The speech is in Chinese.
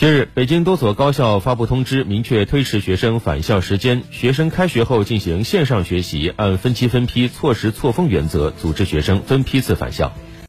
近日北京多所高校发布通知明确推迟学生返校时间。学生开学后进行线上学习按分期分批错时错峰原则组织学生分批次返校。